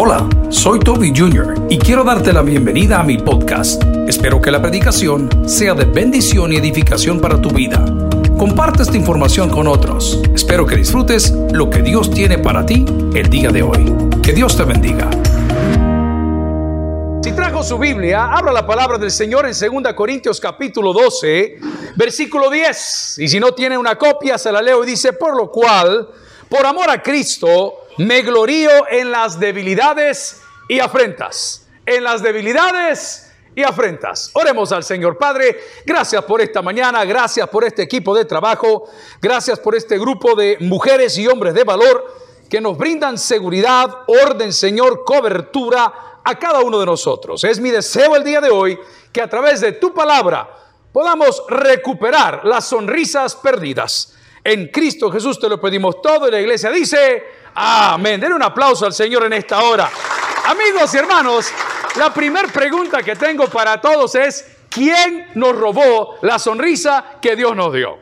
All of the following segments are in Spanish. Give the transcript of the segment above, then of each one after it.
Hola, soy Toby Jr. y quiero darte la bienvenida a mi podcast. Espero que la predicación sea de bendición y edificación para tu vida. Comparte esta información con otros. Espero que disfrutes lo que Dios tiene para ti el día de hoy. Que Dios te bendiga. Si trajo su Biblia, abra la palabra del Señor en 2 Corintios capítulo 12, versículo 10. Y si no tiene una copia, se la leo y dice, por lo cual, por amor a Cristo, me glorío en las debilidades y afrentas. En las debilidades y afrentas. Oremos al Señor Padre. Gracias por esta mañana, gracias por este equipo de trabajo, gracias por este grupo de mujeres y hombres de valor que nos brindan seguridad, orden, Señor, cobertura a cada uno de nosotros. Es mi deseo el día de hoy que a través de tu palabra podamos recuperar las sonrisas perdidas. En Cristo Jesús te lo pedimos todo y la iglesia dice, amén. Den un aplauso al Señor en esta hora. Amigos y hermanos, la primera pregunta que tengo para todos es, ¿quién nos robó la sonrisa que Dios nos dio?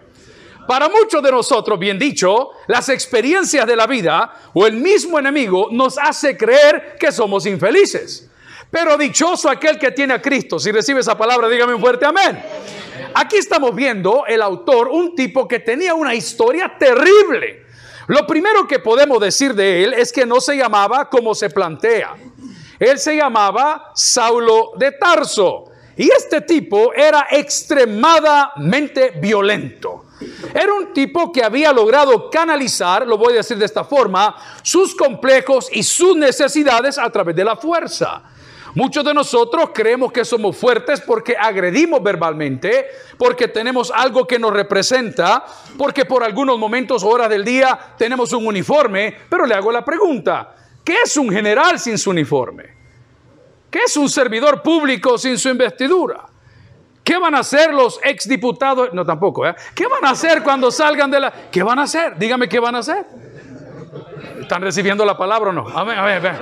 Para muchos de nosotros, bien dicho, las experiencias de la vida o el mismo enemigo nos hace creer que somos infelices. Pero dichoso aquel que tiene a Cristo. Si recibe esa palabra, dígame un fuerte amén. Aquí estamos viendo el autor, un tipo que tenía una historia terrible. Lo primero que podemos decir de él es que no se llamaba como se plantea. Él se llamaba Saulo de Tarso. Y este tipo era extremadamente violento. Era un tipo que había logrado canalizar, lo voy a decir de esta forma, sus complejos y sus necesidades a través de la fuerza. Muchos de nosotros creemos que somos fuertes porque agredimos verbalmente, porque tenemos algo que nos representa, porque por algunos momentos o horas del día tenemos un uniforme, pero le hago la pregunta, ¿qué es un general sin su uniforme? ¿Qué es un servidor público sin su investidura? ¿Qué van a hacer los exdiputados? No, tampoco, ¿eh? ¿Qué van a hacer cuando salgan de la... ¿Qué van a hacer? Dígame qué van a hacer. ¿Están recibiendo la palabra o no? A ver, a ver, a ver.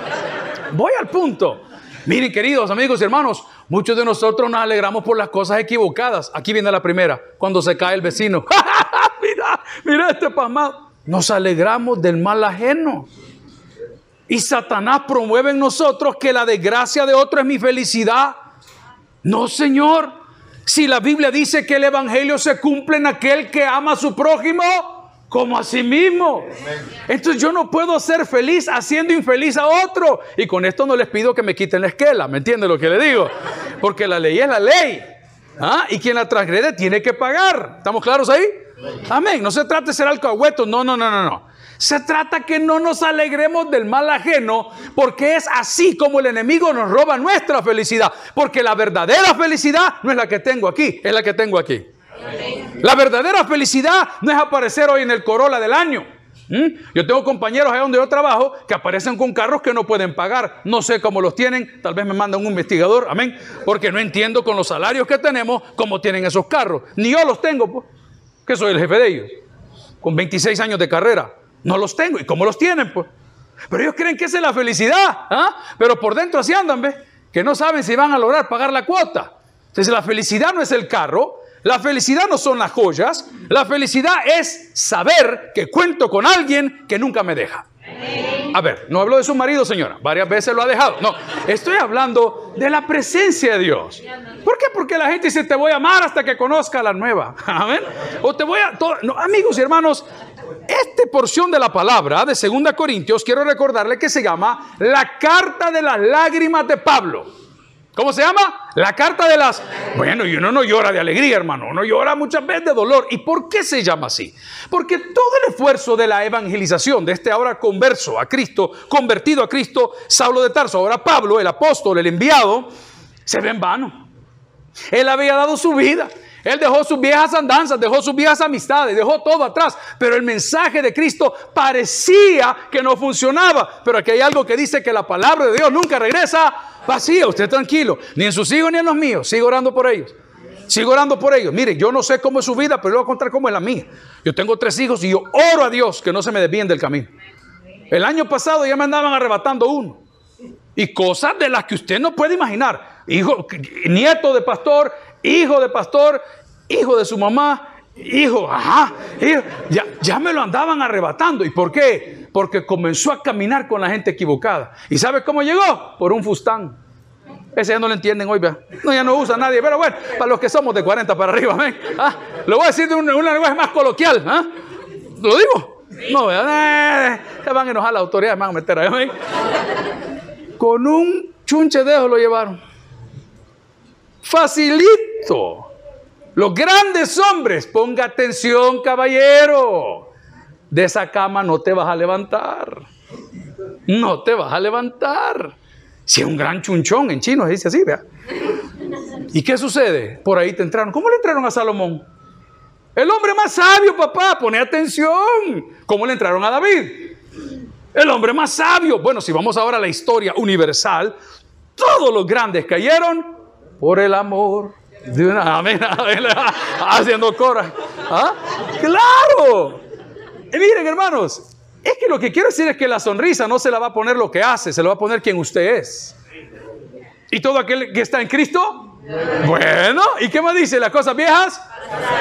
Voy al punto. Miren, queridos amigos y hermanos, muchos de nosotros nos alegramos por las cosas equivocadas. Aquí viene la primera, cuando se cae el vecino. mira, mira este pasmado. Nos alegramos del mal ajeno. Y Satanás promueve en nosotros que la desgracia de otro es mi felicidad. No, Señor. Si la Biblia dice que el Evangelio se cumple en aquel que ama a su prójimo como a sí mismo. Entonces yo no puedo ser feliz haciendo infeliz a otro. Y con esto no les pido que me quiten la esquela, ¿me entiende lo que le digo? Porque la ley es la ley. ¿Ah? Y quien la transgrede tiene que pagar. ¿Estamos claros ahí? Amén. No se trata de ser alcahueto. No, no, no, no, no. Se trata que no nos alegremos del mal ajeno, porque es así como el enemigo nos roba nuestra felicidad. Porque la verdadera felicidad no es la que tengo aquí, es la que tengo aquí. La verdadera felicidad no es aparecer hoy en el Corolla del año. Yo tengo compañeros ahí donde yo trabajo que aparecen con carros que no pueden pagar. No sé cómo los tienen. Tal vez me mandan un investigador. Amén. Porque no entiendo con los salarios que tenemos cómo tienen esos carros. Ni yo los tengo, pues, que soy el jefe de ellos. Con 26 años de carrera. No los tengo. ¿Y cómo los tienen? Pues? Pero ellos creen que esa es la felicidad. ¿ah? Pero por dentro así andan, ¿ves? Que no saben si van a lograr pagar la cuota. Entonces la felicidad no es el carro. La felicidad no son las joyas. La felicidad es saber que cuento con alguien que nunca me deja. A ver, no hablo de su marido, señora. Varias veces lo ha dejado. No, estoy hablando de la presencia de Dios. ¿Por qué? Porque la gente dice, te voy a amar hasta que conozca la nueva. Amén. O te voy a... Amigos y hermanos, esta porción de la palabra de 2 Corintios, quiero recordarle que se llama la carta de las lágrimas de Pablo. ¿Cómo se llama? La carta de las... Bueno, y uno no llora de alegría, hermano, uno llora muchas veces de dolor. ¿Y por qué se llama así? Porque todo el esfuerzo de la evangelización de este ahora converso a Cristo, convertido a Cristo, Saulo de Tarso, ahora Pablo, el apóstol, el enviado, se ve en vano. Él había dado su vida. Él dejó sus viejas andanzas, dejó sus viejas amistades, dejó todo atrás. Pero el mensaje de Cristo parecía que no funcionaba. Pero aquí hay algo que dice que la palabra de Dios nunca regresa vacía. Usted tranquilo. Ni en sus hijos ni en los míos. Sigo orando por ellos. Sigo orando por ellos. Mire, yo no sé cómo es su vida, pero le voy a contar cómo es la mía. Yo tengo tres hijos y yo oro a Dios que no se me desvíen del camino. El año pasado ya me andaban arrebatando uno. Y cosas de las que usted no puede imaginar. Hijo, nieto de pastor, hijo de pastor, hijo de su mamá, hijo, ajá, ya, ya me lo andaban arrebatando. ¿Y por qué? porque comenzó a caminar con la gente equivocada. ¿Y sabe cómo llegó? Por un fustán. Ese ya no lo entienden hoy, vea. No, ya no usa nadie. Pero bueno, para los que somos de 40 para arriba, ¿ven? ¿Ah? Lo voy a decir de un, lenguaje más coloquial. ¿ah? ¿Lo digo? No, vea. Eh, se van a enojar las autoridades, me van a meter ahí. Con un chunche de lo llevaron. Facilito. Los grandes hombres, ponga atención, caballero. De esa cama no te vas a levantar. No te vas a levantar. Si es un gran chunchón en chino, se dice así, vea. ¿Y qué sucede? Por ahí te entraron. ¿Cómo le entraron a Salomón? El hombre más sabio, papá, pone atención. ¿Cómo le entraron a David? El hombre más sabio. Bueno, si vamos ahora a la historia universal, todos los grandes cayeron por el amor de una. Amén, haciendo cora. ¿Ah? ¡Claro! Y miren, hermanos, es que lo que quiero decir es que la sonrisa no se la va a poner lo que hace, se la va a poner quien usted es. ¿Y todo aquel que está en Cristo? Bueno, ¿y qué más dice? ¿Las cosas viejas?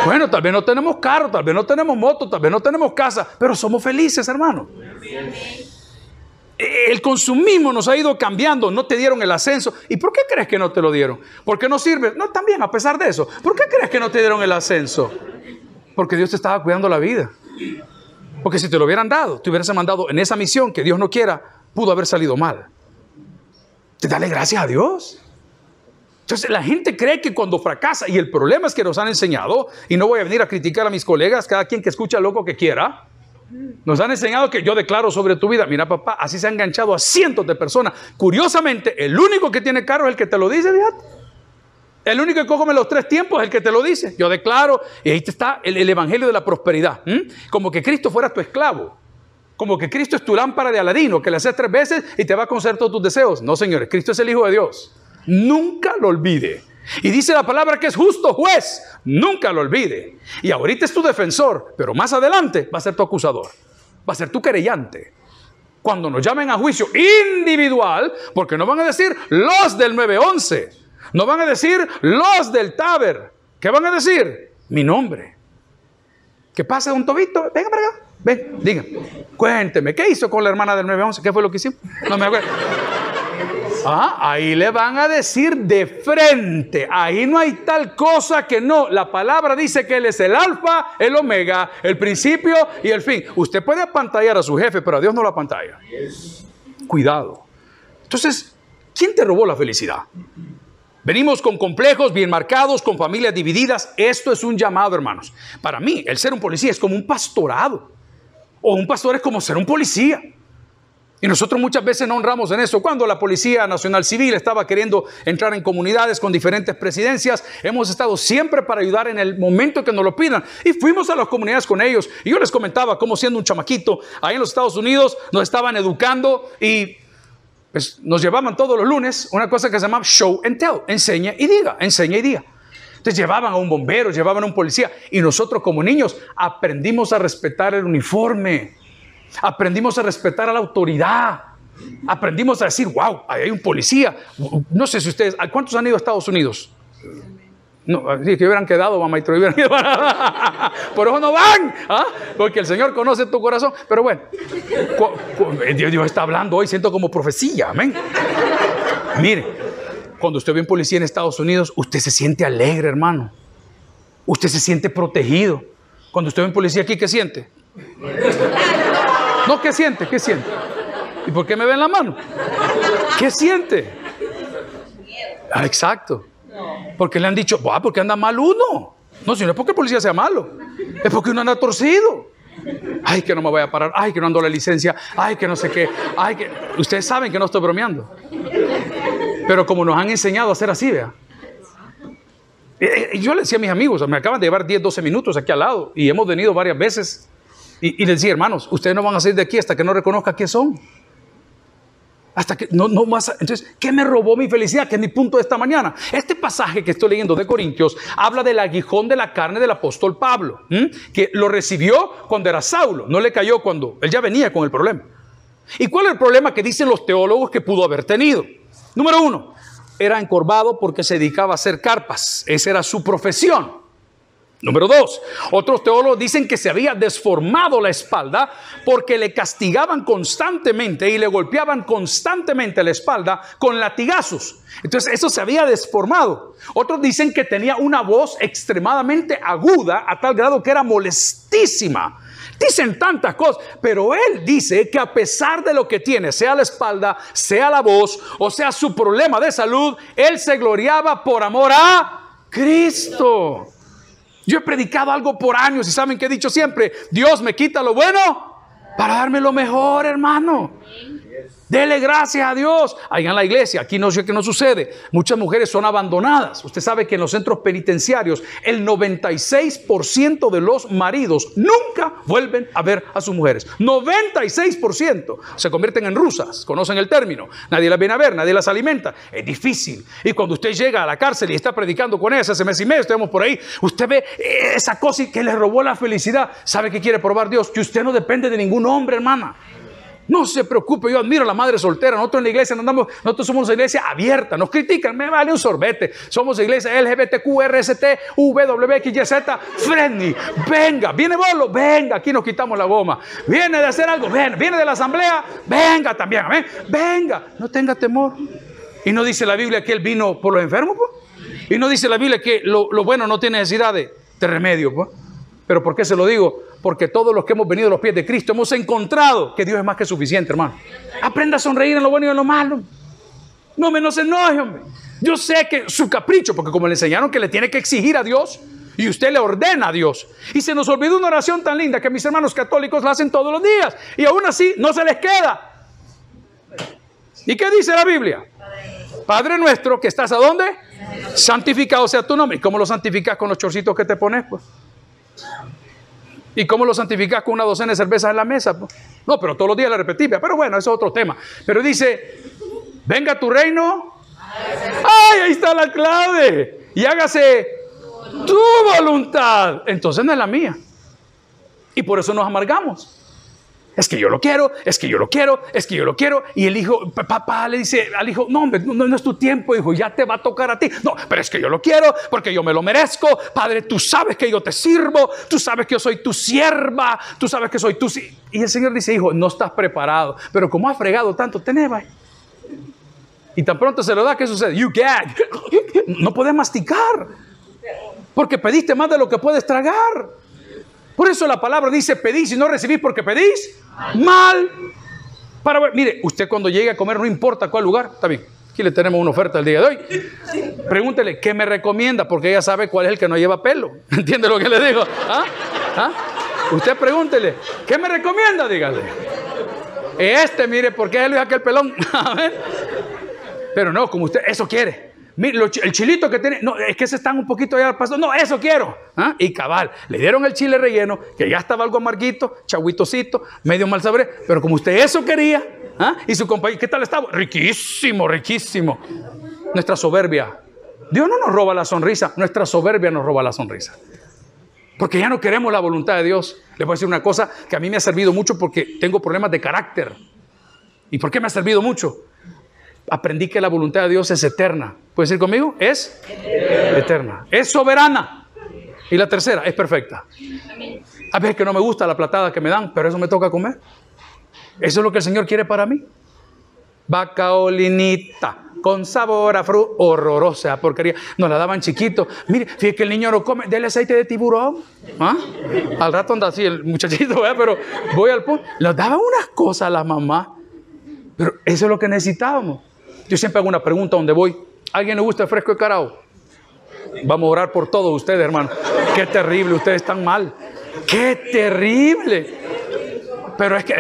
Bueno, tal vez no tenemos carro, tal vez no tenemos moto, tal vez no tenemos casa, pero somos felices, hermano. El consumismo nos ha ido cambiando, no te dieron el ascenso. ¿Y por qué crees que no te lo dieron? Porque no sirve. No, también, a pesar de eso. ¿Por qué crees que no te dieron el ascenso? Porque Dios te estaba cuidando la vida. Porque si te lo hubieran dado, te hubieras mandado en esa misión que Dios no quiera, pudo haber salido mal. Te dale gracias a Dios. Entonces la gente cree que cuando fracasa, y el problema es que nos han enseñado, y no voy a venir a criticar a mis colegas, cada quien que escucha loco que quiera, nos han enseñado que yo declaro sobre tu vida. Mira, papá, así se ha enganchado a cientos de personas. Curiosamente, el único que tiene carro es el que te lo dice. El único que come los tres tiempos es el que te lo dice. Yo declaro, y ahí está el, evangelio de la prosperidad. Como que Cristo fuera tu esclavo. Como que Cristo es tu lámpara de aladino, que le haces tres veces y te va a conceder todos tus deseos. No, señores, Cristo es el Hijo de Dios. Nunca lo olvide. Y dice la palabra que es justo juez. Nunca lo olvide. Y ahorita es tu defensor, pero más adelante va a ser tu acusador. Va a ser tu querellante. Cuando nos llamen a juicio individual, porque no van a decir los del 911 no van a decir los del Taber. ¿Qué van a decir? Mi nombre. ¿Qué pasa, don Tobito? Venga para acá. Ven, diga. Cuénteme, ¿qué hizo con la hermana del 911? ¿Qué fue lo que hicimos? No me acuerdo. Ah, ahí le van a decir de frente. Ahí no hay tal cosa que no. La palabra dice que Él es el alfa, el omega, el principio y el fin. Usted puede apantallar a su jefe, pero a Dios no lo apantalla. Cuidado. Entonces, ¿quién te robó la felicidad? Venimos con complejos bien marcados, con familias divididas. Esto es un llamado, hermanos. Para mí, el ser un policía es como un pastorado. O un pastor es como ser un policía. Y nosotros muchas veces no honramos en eso. Cuando la Policía Nacional Civil estaba queriendo entrar en comunidades con diferentes presidencias, hemos estado siempre para ayudar en el momento que nos lo pidan. Y fuimos a las comunidades con ellos. Y yo les comentaba cómo siendo un chamaquito, ahí en los Estados Unidos nos estaban educando y pues, nos llevaban todos los lunes una cosa que se llama show and tell, enseña y diga, enseña y diga. Entonces llevaban a un bombero, llevaban a un policía y nosotros como niños aprendimos a respetar el uniforme, aprendimos a respetar a la autoridad, aprendimos a decir, wow, ahí hay un policía. No sé si ustedes, ¿cuántos han ido a Estados Unidos? No, si que hubieran quedado, mamá, y te hubieran ido. Por eso no van, ¿ah? porque el Señor conoce tu corazón. Pero bueno, Dios, está hablando hoy, siento como profecía, amén. Mire, cuando usted ve un policía en Estados Unidos, usted se siente alegre, hermano. Usted se siente protegido. Cuando usted ve un policía aquí, ¿qué siente? No, ¿qué siente? ¿Qué siente? ¿Y por qué me ven la mano? ¿Qué siente? Ah, exacto. Porque le han dicho, ¿por porque anda mal uno. No, si no es porque el policía sea malo, es porque uno anda torcido. Ay, que no me voy a parar. Ay, que no ando la licencia. Ay, que no sé qué. Ay, que. Ustedes saben que no estoy bromeando. Pero como nos han enseñado a hacer así, vea. Eh, eh, yo le decía a mis amigos, me acaban de llevar 10, 12 minutos aquí al lado y hemos venido varias veces. Y, y les decía, hermanos, ustedes no van a salir de aquí hasta que no reconozcan qué son. Hasta que no, no más. Entonces, ¿qué me robó mi felicidad? Que es mi punto de esta mañana. Este pasaje que estoy leyendo de Corintios habla del aguijón de la carne del apóstol Pablo, que lo recibió cuando era Saulo, no le cayó cuando él ya venía con el problema. ¿Y cuál es el problema que dicen los teólogos que pudo haber tenido? Número uno, era encorvado porque se dedicaba a hacer carpas. Esa era su profesión. Número dos, otros teólogos dicen que se había desformado la espalda porque le castigaban constantemente y le golpeaban constantemente la espalda con latigazos. Entonces eso se había desformado. Otros dicen que tenía una voz extremadamente aguda a tal grado que era molestísima. Dicen tantas cosas, pero él dice que a pesar de lo que tiene, sea la espalda, sea la voz, o sea su problema de salud, él se gloriaba por amor a Cristo. Yo he predicado algo por años y saben que he dicho siempre, Dios me quita lo bueno para darme lo mejor, hermano. Dele gracias a Dios. Ahí en la iglesia, aquí no sé qué no sucede. Muchas mujeres son abandonadas. Usted sabe que en los centros penitenciarios el 96% de los maridos nunca vuelven a ver a sus mujeres. 96% se convierten en rusas, conocen el término. Nadie las viene a ver, nadie las alimenta. Es difícil. Y cuando usted llega a la cárcel y está predicando con ellas hace mes y medio, estamos por ahí, usted ve esa cosa que le robó la felicidad. ¿Sabe que quiere probar Dios? Que usted no depende de ningún hombre, hermana. No se preocupe, yo admiro a la madre soltera. Nosotros en la iglesia andamos, nosotros somos una iglesia abierta. Nos critican, me vale un sorbete. Somos iglesia LGBTQ, RST, WXYZ, friendly. Venga, viene Bolo, venga, aquí nos quitamos la goma. Viene de hacer algo, ven, viene de la asamblea, venga también, amén. Venga, no tenga temor. Y no dice la Biblia que él vino por los enfermos, pues. Y no dice la Biblia que lo, bueno no tiene necesidad de, de remedio, pues. Pero ¿por qué se lo digo? Porque todos los que hemos venido a los pies de Cristo hemos encontrado que Dios es más que suficiente, hermano. Aprenda a sonreír en lo bueno y en lo malo. No me no se enoje, hombre. Yo sé que su capricho, porque como le enseñaron que le tiene que exigir a Dios, y usted le ordena a Dios. Y se nos olvidó una oración tan linda que mis hermanos católicos la hacen todos los días. Y aún así no se les queda. ¿Y qué dice la Biblia? Padre nuestro, que estás a dónde? Santificado sea tu nombre. ¿Y cómo lo santificas con los chorcitos que te pones? Pues? ¿Y cómo lo santificas con una docena de cervezas en la mesa? No, pero todos los días la repetí, pero bueno, eso es otro tema. Pero dice, venga tu reino. ¡Ay, ahí está la clave! Y hágase tu voluntad. Entonces no es la mía. Y por eso nos amargamos. Es que yo lo quiero, es que yo lo quiero, es que yo lo quiero. Y el hijo, papá le dice al hijo, no, hombre, no, no, es tu tiempo, hijo, ya te va a tocar a ti. No, pero es que yo lo quiero porque yo me lo merezco. Padre, tú sabes que yo te sirvo, tú sabes que yo soy tu sierva, tú sabes que soy tu... Y el Señor dice, hijo, no estás preparado, pero como has fregado tanto, tenés, Y tan pronto se lo da, ¿qué sucede? You gag. No puedes masticar. Porque pediste más de lo que puedes tragar. Por eso la palabra dice, pedís y no recibís porque pedís mal. Para ver, mire, usted cuando llegue a comer, no importa cuál lugar, está bien. Aquí le tenemos una oferta el día de hoy. Pregúntele, ¿qué me recomienda? Porque ella sabe cuál es el que no lleva pelo. ¿Entiende lo que le digo? ¿Ah? ¿Ah? Usted pregúntele, ¿qué me recomienda? Dígale. Este, mire, porque él es aquel pelón. Pero no, como usted, eso quiere. El chilito que tiene, no, es que se están un poquito allá pasando. No, eso quiero. ¿Ah? Y cabal, le dieron el chile relleno, que ya estaba algo amarguito, chaguitosito, medio mal sabré. Pero como usted eso quería, ¿ah? y su compañero, ¿qué tal estaba? Riquísimo, riquísimo. Nuestra soberbia. Dios no nos roba la sonrisa, nuestra soberbia nos roba la sonrisa. Porque ya no queremos la voluntad de Dios. Le voy a decir una cosa que a mí me ha servido mucho porque tengo problemas de carácter. ¿Y por qué me ha servido mucho? Aprendí que la voluntad de Dios es eterna. ¿Puedes decir conmigo? Es eterna. Es soberana. Y la tercera, es perfecta. A veces que no me gusta la platada que me dan, pero eso me toca comer. Eso es lo que el Señor quiere para mí. Bacaolinita, con sabor a fruta, horrorosa porquería. Nos la daban chiquito. Mire, fíjate que el niño no come, dele aceite de tiburón. ¿Ah? Al rato anda así el muchachito, pero voy al punto. Nos daban unas cosas a la mamá. Pero eso es lo que necesitábamos. Yo siempre hago una pregunta donde voy. ¿Alguien le gusta el fresco de carao? Vamos a orar por todos ustedes, hermano. Qué terrible, ustedes están mal. Qué terrible. Pero es que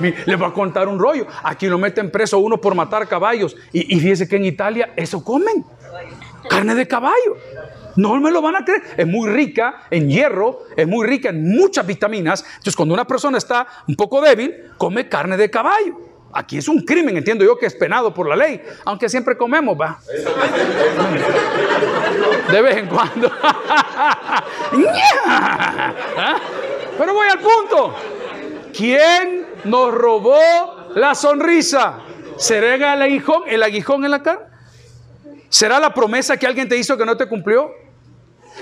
les voy a contar un rollo. Aquí lo meten preso uno por matar caballos. Y, y fíjese que en Italia eso comen. Carne de caballo. No me lo van a creer. Es muy rica en hierro, es muy rica en muchas vitaminas. Entonces, cuando una persona está un poco débil, come carne de caballo. Aquí es un crimen, entiendo yo que es penado por la ley, aunque siempre comemos, va. De vez en cuando. Pero voy al punto. ¿Quién nos robó la sonrisa? ¿Será el aguijón, el aguijón en la cara? ¿Será la promesa que alguien te hizo que no te cumplió?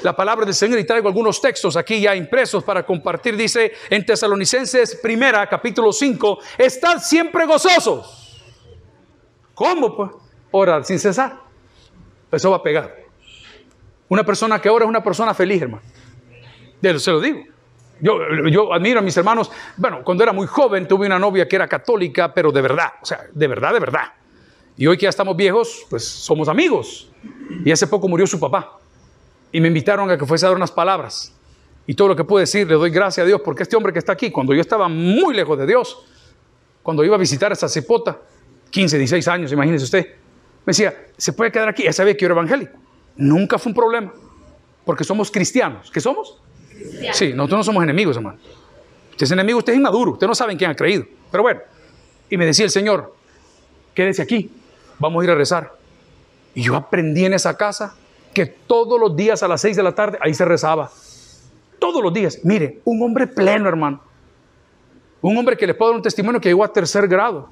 La palabra del Señor y traigo algunos textos aquí ya impresos para compartir. Dice en Tesalonicenses primera, capítulo 5, estad siempre gozosos. ¿Cómo pues? Ora sin cesar. Eso va a pegar. Una persona que ora es una persona feliz, hermano. Se lo digo. Yo, yo admiro a mis hermanos. Bueno, cuando era muy joven tuve una novia que era católica, pero de verdad, o sea, de verdad, de verdad. Y hoy que ya estamos viejos, pues somos amigos. Y hace poco murió su papá. Y me invitaron a que fuese a dar unas palabras. Y todo lo que puedo decir, le doy gracias a Dios porque este hombre que está aquí, cuando yo estaba muy lejos de Dios, cuando iba a visitar a esa cipota, 15, 16 años, imagínese usted, me decía, ¿se puede quedar aquí? Ya sabía que yo era evangélico. Nunca fue un problema, porque somos cristianos. ¿Qué somos? Sí, nosotros no somos enemigos, hermano. Usted es enemigo, usted es inmaduro, usted no sabe en quién ha creído. Pero bueno, y me decía el Señor, quédese aquí, vamos a ir a rezar. Y yo aprendí en esa casa que todos los días a las 6 de la tarde ahí se rezaba. Todos los días. Mire, un hombre pleno, hermano. Un hombre que le puedo dar un testimonio que llegó a tercer grado.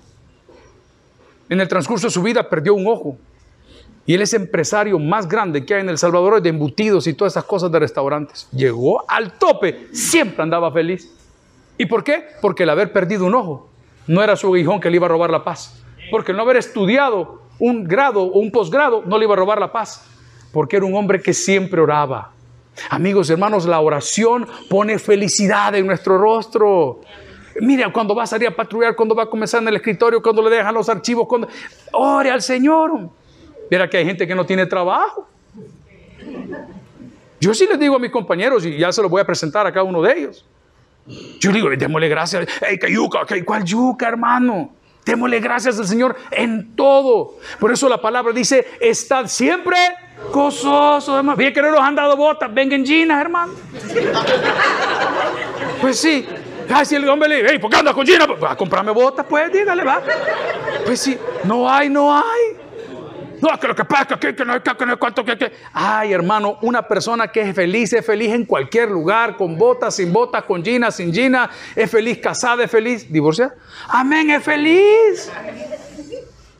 En el transcurso de su vida perdió un ojo. Y él es empresario más grande que hay en El Salvador de embutidos y todas esas cosas de restaurantes. Llegó al tope, siempre andaba feliz. ¿Y por qué? Porque el haber perdido un ojo no era su aguijón que le iba a robar la paz. Porque el no haber estudiado un grado o un posgrado no le iba a robar la paz. Porque era un hombre que siempre oraba. Amigos, hermanos, la oración pone felicidad en nuestro rostro. Mira, cuando va a salir a patrullar, cuando va a comenzar en el escritorio, cuando le dejan los archivos, cuando... ore al Señor. Mira que hay gente que no tiene trabajo. Yo sí les digo a mis compañeros, y ya se los voy a presentar a cada uno de ellos. Yo digo, démosle gracias. Hey, que yuca, ¿cuál yuca, hermano? Démosle gracias al Señor en todo. Por eso la palabra dice, estad siempre gozoso, hermano. Bien que no nos han dado botas, vengan hermano. Pues sí. Ay, si el hombre le dice, ¿por qué andas con ginas? Pues, va a comprarme botas, pues dígale, va. Pues sí, no hay, no hay. No, que lo que pasa que, que, no, que, no, cuánto, que, que. Ay, hermano, una persona que es feliz, es feliz en cualquier lugar, con botas, sin botas, con gina, sin gina, es feliz casada, es feliz divorciada. Amén, es feliz.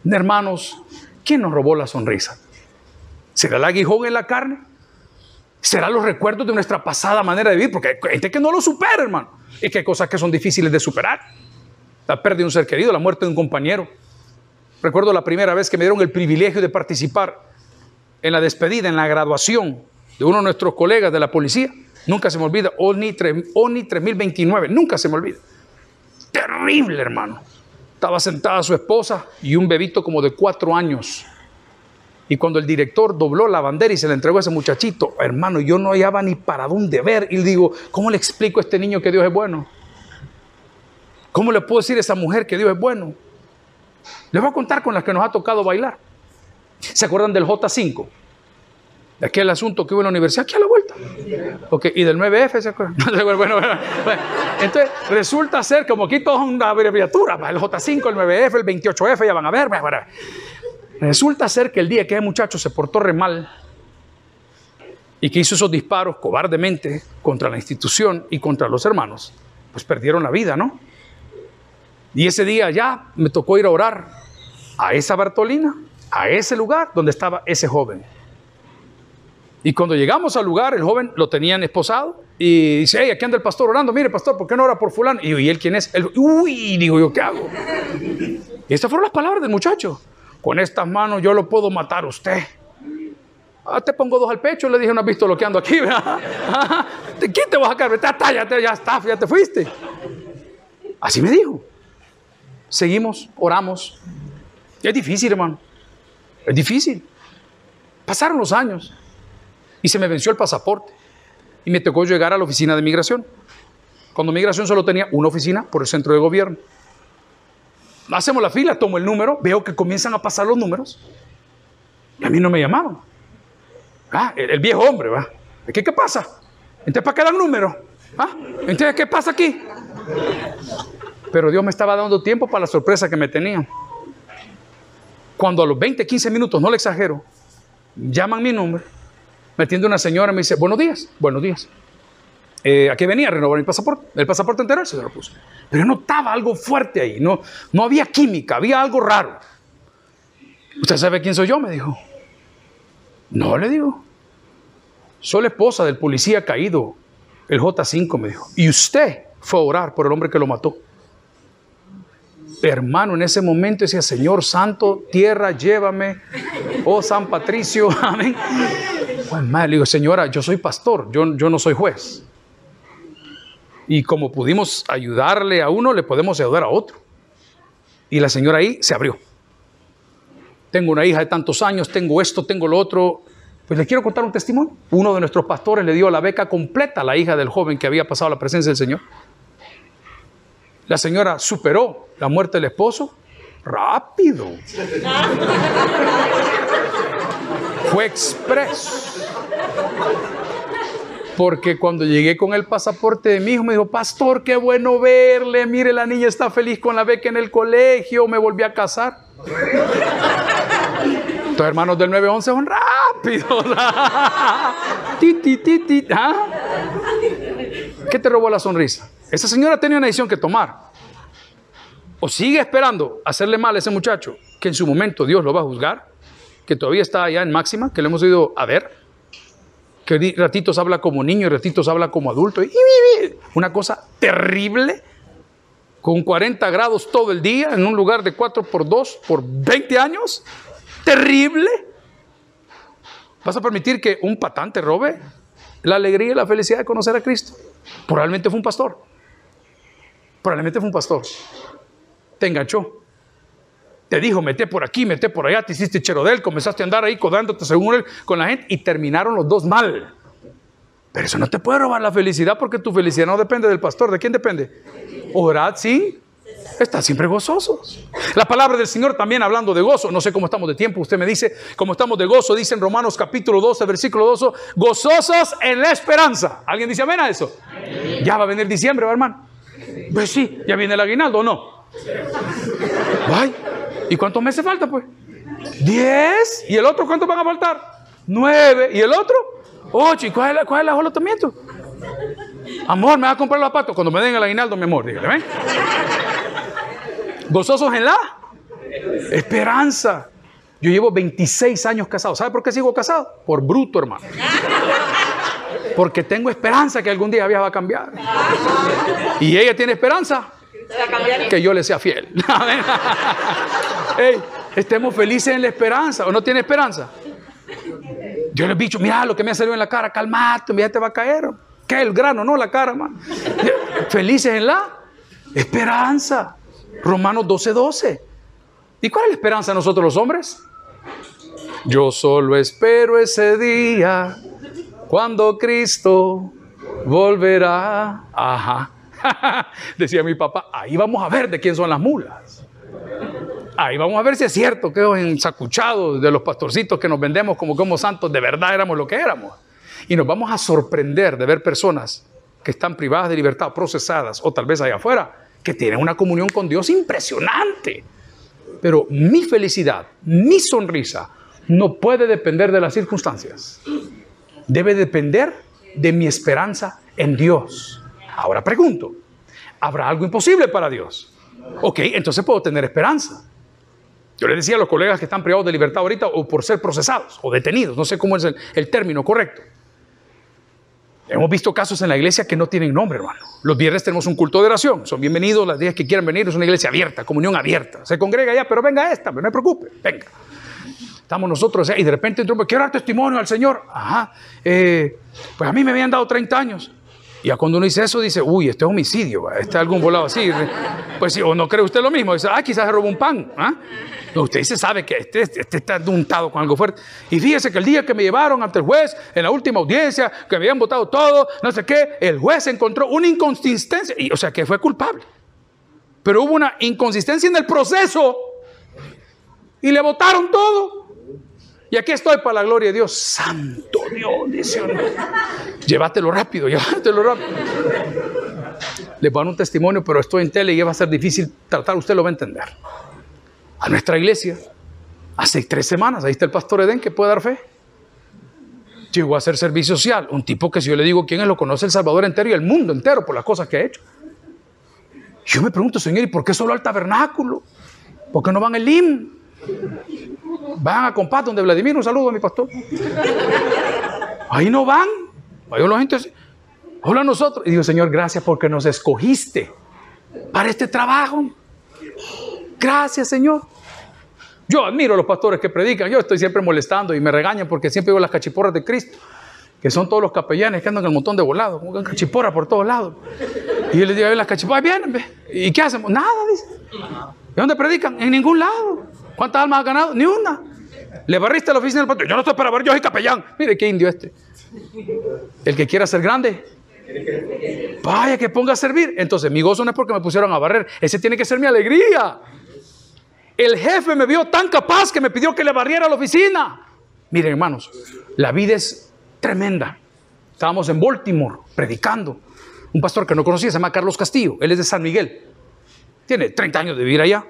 Hermanos, ¿quién nos robó la sonrisa? ¿Será el aguijón en la carne? ¿Será los recuerdos de nuestra pasada manera de vivir? Porque hay gente que no lo supera, hermano. Y que hay cosas que son difíciles de superar. La pérdida de un ser querido, la muerte de un compañero Recuerdo la primera vez que me dieron el privilegio de participar en la despedida, en la graduación de uno de nuestros colegas de la policía. Nunca se me olvida, ONI, 3029, nunca se me olvida. Terrible, hermano. Estaba sentada su esposa y un bebito como de cuatro años. Y cuando el director dobló la bandera y se la entregó a ese muchachito, hermano, yo no hallaba ni para dónde ver. Y digo, ¿cómo le explico a este niño que Dios es bueno? ¿Cómo le puedo decir a esa mujer que Dios es bueno? Les voy a contar con las que nos ha tocado bailar. ¿Se acuerdan del J5? De aquel asunto que hubo en la universidad, aquí a la vuelta. Okay. ¿Y del 9F? ¿se acuerdan? Entonces, resulta ser como aquí todo es una abreviatura. El J5, el 9F, el 28F, ya van a ver. Resulta ser que el día que ese muchacho se portó re mal y que hizo esos disparos cobardemente contra la institución y contra los hermanos, pues perdieron la vida, ¿no? Y ese día ya me tocó ir a orar a esa Bartolina, a ese lugar donde estaba ese joven. Y cuando llegamos al lugar, el joven lo tenían esposado y dice, hey, aquí anda el pastor orando, mire pastor, ¿por qué no ora por fulano? Y, ¿y él quién es? Uy, digo yo, ¿qué hago? Y estas fueron las palabras del muchacho. Con estas manos yo lo puedo matar a usted. Ah, te pongo dos al pecho, le dije, no has visto lo que ando aquí, ¿verdad? ¿Quién te vas a sacar? Ya, ya está, ya te fuiste. Así me dijo. Seguimos, oramos. es difícil, hermano. Es difícil. Pasaron los años y se me venció el pasaporte y me tocó llegar a la oficina de migración. Cuando migración solo tenía una oficina por el centro de gobierno. Hacemos la fila, tomo el número, veo que comienzan a pasar los números y a mí no me llamaban. Ah, el, viejo hombre, ¿va? ¿Qué, ¿Qué pasa? Entonces, ¿para qué dan número? ¿Ah? Entonces, ¿qué pasa aquí? Pero Dios me estaba dando tiempo para la sorpresa que me tenía. Cuando a los 20, 15 minutos, no le exagero, llaman mi nombre, me atiende una señora y me dice, buenos días, buenos días. Eh, ¿A qué venía a renovar mi pasaporte? El pasaporte entero se lo puse. Pero notaba algo fuerte ahí, no, no había química, había algo raro. ¿Usted sabe quién soy yo? Me dijo. No, le digo. Soy la esposa del policía caído, el J5 me dijo. Y usted fue a orar por el hombre que lo mató. Hermano, en ese momento decía, Señor Santo, tierra, llévame. Oh San Patricio, amén. Pues mal, le digo, señora, yo soy pastor, yo, yo no soy juez. Y como pudimos ayudarle a uno, le podemos ayudar a otro. Y la señora ahí se abrió. Tengo una hija de tantos años, tengo esto, tengo lo otro. Pues le quiero contar un testimonio. Uno de nuestros pastores le dio la beca completa a la hija del joven que había pasado la presencia del Señor. La señora superó la muerte del esposo rápido. Fue expreso. Porque cuando llegué con el pasaporte de mi hijo, me dijo, pastor, qué bueno verle. Mire, la niña está feliz con la beca en el colegio. Me volví a casar. Los hermanos del 911 son rápidos. ¿ah? ¿Qué te robó la sonrisa? Esa señora tenía una decisión que tomar. O sigue esperando hacerle mal a ese muchacho, que en su momento Dios lo va a juzgar, que todavía está allá en máxima, que le hemos ido a ver que ratitos habla como niño y ratitos habla como adulto. Una cosa terrible, con 40 grados todo el día, en un lugar de 4 por 2 por 20 años. Terrible. ¿Vas a permitir que un patán te robe la alegría y la felicidad de conocer a Cristo? Probablemente fue un pastor. Probablemente fue un pastor. Te enganchó. Te dijo, mete por aquí, mete por allá, te hiciste chero de él, comenzaste a andar ahí codándote según él con la gente y terminaron los dos mal. Pero eso no te puede robar la felicidad porque tu felicidad no depende del pastor. ¿De quién depende? Orad, sí. Están siempre gozosos. La palabra del Señor también hablando de gozo. No sé cómo estamos de tiempo. Usted me dice, cómo estamos de gozo. Dice en Romanos capítulo 12, versículo 12, gozosos en la esperanza. ¿Alguien dice amén a eso? Ya va a venir diciembre, hermano. Pues sí, ya viene el aguinaldo, ¿o no? Ay, ¿Y cuántos meses falta, pues? Diez. ¿Y el otro cuántos van a faltar? Nueve. ¿Y el otro? Ocho. ¿Y cuál es, cuál es el ajolotamiento? Amor, me vas a comprar los zapatos cuando me den el aguinaldo, mi amor. Dígale, ¿ven? Gozosos en la esperanza. Yo llevo 26 años casado. ¿Sabe por qué sigo casado? Por bruto, hermano. Porque tengo esperanza que algún día la va a cambiar. Y ella tiene esperanza que yo le sea fiel. estemos felices en la esperanza. ¿O no tiene esperanza? Yo le he dicho, mira lo que me ha salido en la cara, calmate, mira, te va a caer. ¿Qué? El grano, no la cara, man. Felices en la esperanza. Romanos 12, 12. ¿Y cuál es la esperanza de nosotros los hombres? Yo solo espero ese día cuando Cristo volverá. Ajá. Decía mi papá, ahí vamos a ver de quién son las mulas. Ahí vamos a ver si es cierto que los ensacuchados de los pastorcitos que nos vendemos como como santos, de verdad éramos lo que éramos. Y nos vamos a sorprender de ver personas que están privadas de libertad, procesadas, o tal vez allá afuera, que tienen una comunión con Dios impresionante. Pero mi felicidad, mi sonrisa, no puede depender de las circunstancias. Debe depender de mi esperanza en Dios. Ahora pregunto, ¿habrá algo imposible para Dios? Ok, entonces puedo tener esperanza. Yo le decía a los colegas que están privados de libertad ahorita o por ser procesados o detenidos, no sé cómo es el, término correcto. Hemos visto casos en la iglesia que no tienen nombre, hermano. Los viernes tenemos un culto de oración. Son bienvenidos las días que quieran venir. Es una iglesia abierta, comunión abierta. Se congrega ya, pero venga esta, no se preocupe, venga. Estamos nosotros y de repente entró, quiero dar testimonio al Señor. Ajá. Eh, pues a mí me habían dado 30 años. Y cuando uno dice eso, dice, uy, este es homicidio, este es algún volado así. Pues sí, o no cree usted lo mismo, dice, ah, quizás se robó un pan. ¿ah? Usted dice, sabe que este, este, está untado con algo fuerte. Y fíjese que el día que me llevaron ante el juez, en la última audiencia, que me habían votado todo, no sé qué, el juez encontró una inconsistencia, y, o sea, que fue culpable. Pero hubo una inconsistencia en el proceso y le votaron todo. Y aquí estoy para la gloria de Dios. Santo Dios, dice Llévatelo rápido, llévatelo rápido. Les dar un testimonio, pero estoy en tele y va a ser difícil tratar, usted lo va a entender. A nuestra iglesia, hace tres semanas, ahí está el pastor Edén que puede dar fe. Llegó a hacer servicio social, un tipo que si yo le digo quién es, lo conoce El Salvador entero y el mundo entero por las cosas que ha hecho. Yo me pregunto, Señor, ¿y por qué solo al tabernáculo? ¿Por qué no van el IM? Van a compás donde Vladimir, un saludo a mi pastor. Ahí no van. Ahí la gente hola a nosotros. Y digo, Señor, gracias porque nos escogiste para este trabajo. Gracias, Señor. Yo admiro a los pastores que predican. Yo estoy siempre molestando y me regañan porque siempre veo las cachiporras de Cristo, que son todos los capellanes que andan en el montón de volados, con cachiporras por todos lados. Y yo les digo, las cachiporras vienen. ¿Y qué hacemos? Nada, dice. ¿Y dónde predican? En ningún lado. ¿Cuántas almas ha ganado? Ni una. Le barriste la oficina del pastor. Yo no estoy para ver, yo soy capellán. Mire qué indio este. El que quiera ser grande, vaya que ponga a servir. Entonces, mi gozo no es porque me pusieron a barrer. Ese tiene que ser mi alegría. El jefe me vio tan capaz que me pidió que le barriera la oficina. Miren, hermanos, la vida es tremenda. Estábamos en Baltimore predicando. Un pastor que no conocía se llama Carlos Castillo. Él es de San Miguel. Tiene 30 años de vivir allá.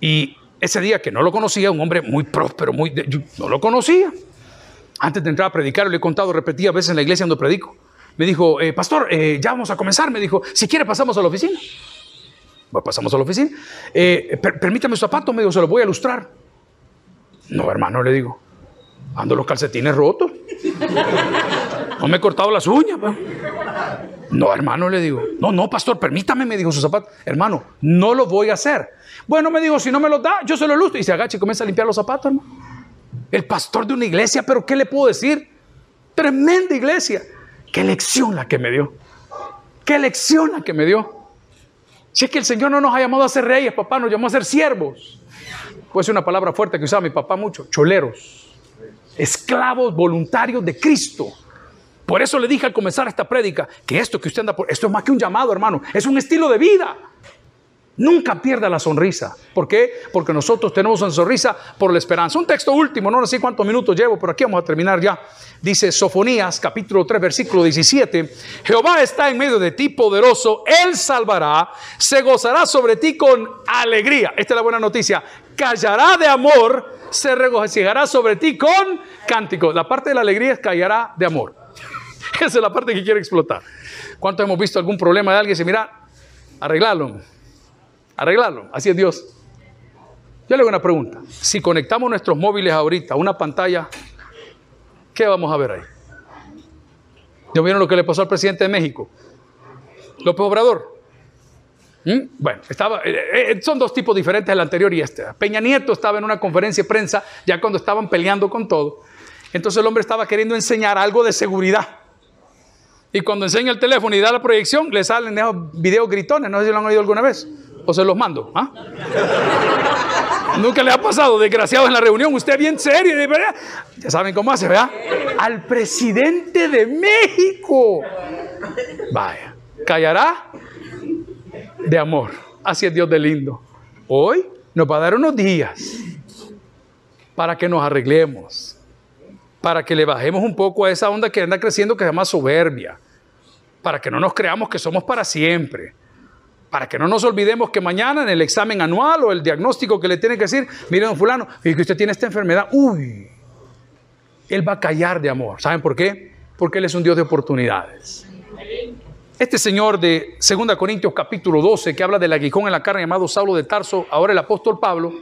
Y ese día que no lo conocía, un hombre muy próspero, muy no lo conocía. Antes de entrar a predicar, le he contado repetidas veces en la iglesia donde predico. Me dijo, eh, pastor, eh, ya vamos a comenzar. Me dijo, si quiere pasamos a la oficina. Pasamos a la oficina. Eh, permítame su zapato, me dijo, se lo voy a ilustrar. No, hermano, le digo. Ando los calcetines rotos. No me he cortado las uñas. Pues. No, hermano, le digo. No, no, pastor, permítame, me dijo su zapato. Hermano, no lo voy a hacer. Bueno, me dijo, si no me lo da, yo se lo ilustro. Y se agacha y comienza a limpiar los zapatos, hermano. El pastor de una iglesia, pero ¿qué le puedo decir? Tremenda iglesia. Qué lección la que me dio. Qué lección la que me dio. Si es que el Señor no nos ha llamado a ser reyes, papá, nos llamó a ser siervos. Puede ser una palabra fuerte que usaba mi papá mucho, choleros, esclavos voluntarios de Cristo. Por eso le dije al comenzar esta prédica que esto que usted anda por, esto es más que un llamado, hermano, es un estilo de vida. Nunca pierda la sonrisa. ¿Por qué? Porque nosotros tenemos una sonrisa por la esperanza. Un texto último, no sé cuántos minutos llevo, pero aquí vamos a terminar ya. Dice Sofonías, capítulo 3, versículo 17. Jehová está en medio de ti, poderoso, Él salvará, se gozará sobre ti con alegría. Esta es la buena noticia. Callará de amor, se regocijará sobre ti con cántico. La parte de la alegría es callará de amor. Esa es la parte que quiere explotar. ¿Cuántos hemos visto algún problema de alguien y dice, mira, arreglarlo? Arreglarlo. Así es Dios. Yo le hago una pregunta. Si conectamos nuestros móviles ahorita a una pantalla, ¿qué vamos a ver ahí? ¿Ya vieron lo que le pasó al presidente de México? López Obrador. ¿Mm? Bueno, estaba, eh, eh, son dos tipos diferentes, el anterior y este. Peña Nieto estaba en una conferencia de prensa ya cuando estaban peleando con todo. Entonces el hombre estaba queriendo enseñar algo de seguridad. Y cuando enseña el teléfono y da la proyección, le salen esos videos gritones. No sé si lo han oído alguna vez o se los mando. ¿ah? Nunca le ha pasado, desgraciado, en la reunión. Usted bien serio. Ya saben cómo hace, ¿verdad? Al presidente de México. Vaya, callará de amor. Así es Dios de lindo. Hoy nos va a dar unos días para que nos arreglemos, para que le bajemos un poco a esa onda que anda creciendo que se llama soberbia, para que no nos creamos que somos para siempre para que no nos olvidemos que mañana en el examen anual o el diagnóstico que le tiene que decir, mire, don fulano, y que usted tiene esta enfermedad, uy, él va a callar de amor. ¿Saben por qué? Porque él es un Dios de oportunidades. Este señor de 2 Corintios capítulo 12, que habla del aguijón en la carne llamado Saulo de Tarso, ahora el apóstol Pablo,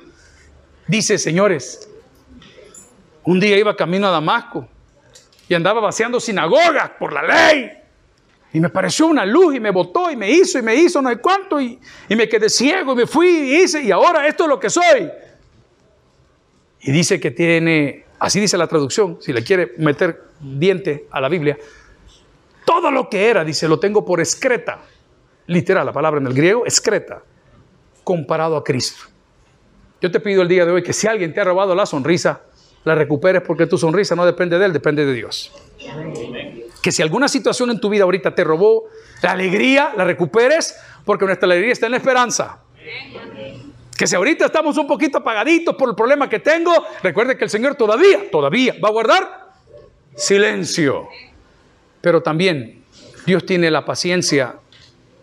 dice, señores, un día iba camino a Damasco y andaba vaciando sinagogas por la ley y me pareció una luz y me botó y me hizo y me hizo no sé cuánto y, me quedé ciego y me fui y hice y ahora esto es lo que soy. Y dice que tiene, así dice la traducción, si le quiere meter diente a la Biblia, todo lo que era, dice, lo tengo por excreta, literal, la palabra en el griego, excreta, comparado a Cristo. Yo te pido el día de hoy que si alguien te ha robado la sonrisa, la recuperes porque tu sonrisa no depende de él, depende de Dios que si alguna situación en tu vida ahorita te robó la alegría, la recuperes, porque nuestra alegría está en la esperanza. Que si ahorita estamos un poquito apagaditos por el problema que tengo, recuerde que el Señor todavía, todavía va a guardar silencio. Pero también Dios tiene la paciencia,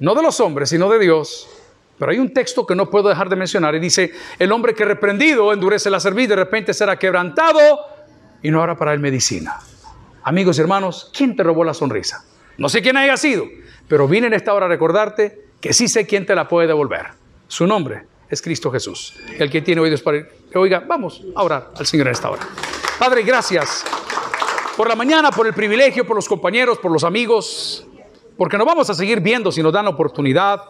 no de los hombres, sino de Dios. Pero hay un texto que no puedo dejar de mencionar y dice, el hombre que reprendido endurece la cerviz, de repente será quebrantado y no habrá para él medicina. Amigos y hermanos, ¿quién te robó la sonrisa? No sé quién haya sido, pero vine en esta hora a recordarte que sí sé quién te la puede devolver. Su nombre es Cristo Jesús. El que tiene oídos para que oiga, vamos a orar al Señor en esta hora. Padre, gracias por la mañana, por el privilegio, por los compañeros, por los amigos, porque nos vamos a seguir viendo si nos dan oportunidad,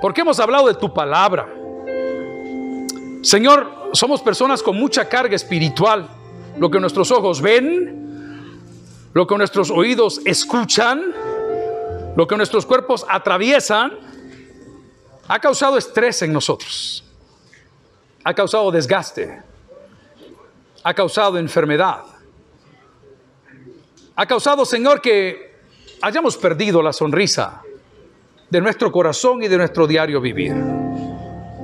porque hemos hablado de tu palabra. Señor, somos personas con mucha carga espiritual. Lo que nuestros ojos ven, lo que nuestros oídos escuchan, lo que nuestros cuerpos atraviesan, ha causado estrés en nosotros, ha causado desgaste, ha causado enfermedad, ha causado, Señor, que hayamos perdido la sonrisa de nuestro corazón y de nuestro diario vivir.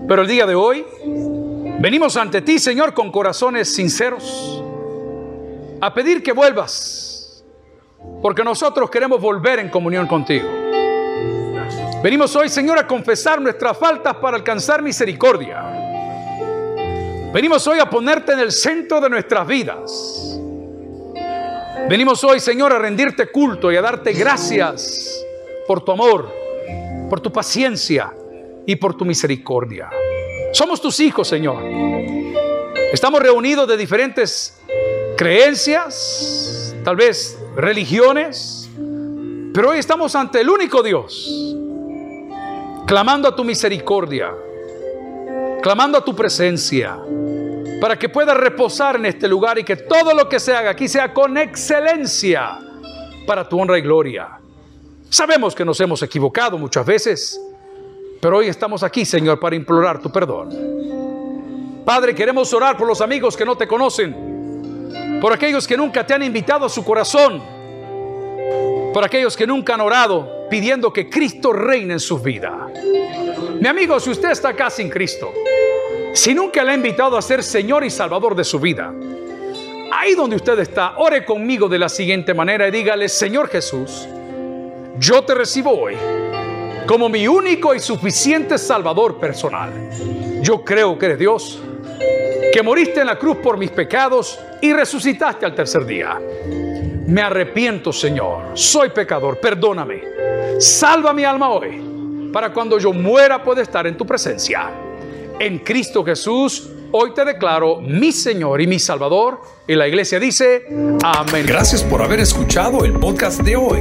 Pero el día de hoy venimos ante ti, Señor, con corazones sinceros, a pedir que vuelvas, porque nosotros queremos volver en comunión contigo. Venimos hoy, Señor, a confesar nuestras faltas para alcanzar misericordia. Venimos hoy a ponerte en el centro de nuestras vidas. Venimos hoy, Señor, a rendirte culto y a darte gracias por tu amor, por tu paciencia y por tu misericordia. Somos tus hijos, Señor. Estamos reunidos de diferentes creencias, tal vez religiones, pero hoy estamos ante el único Dios, clamando a tu misericordia, clamando a tu presencia, para que pueda reposar en este lugar y que todo lo que se haga aquí sea con excelencia para tu honra y gloria. Sabemos que nos hemos equivocado muchas veces, pero hoy estamos aquí, Señor, para implorar tu perdón. Padre, queremos orar por los amigos que no te conocen, por aquellos que nunca te han invitado a su corazón, por aquellos que nunca han orado pidiendo que Cristo reine en sus vidas. Mi amigo, si usted está acá sin Cristo, si nunca le ha invitado a ser Señor y Salvador de su vida, ahí donde usted está, ore conmigo de la siguiente manera y dígale, Señor Jesús, yo te recibo hoy como mi único y suficiente Salvador personal. Yo creo que eres Dios, que moriste en la cruz por mis pecados y resucitaste al tercer día. Me arrepiento, Señor, soy pecador, perdóname. Salva mi alma hoy, para cuando yo muera pueda estar en tu presencia en Cristo Jesús. Hoy te declaro mi Señor y mi Salvador. Y la iglesia dice, amén. Gracias por haber escuchado el podcast de hoy.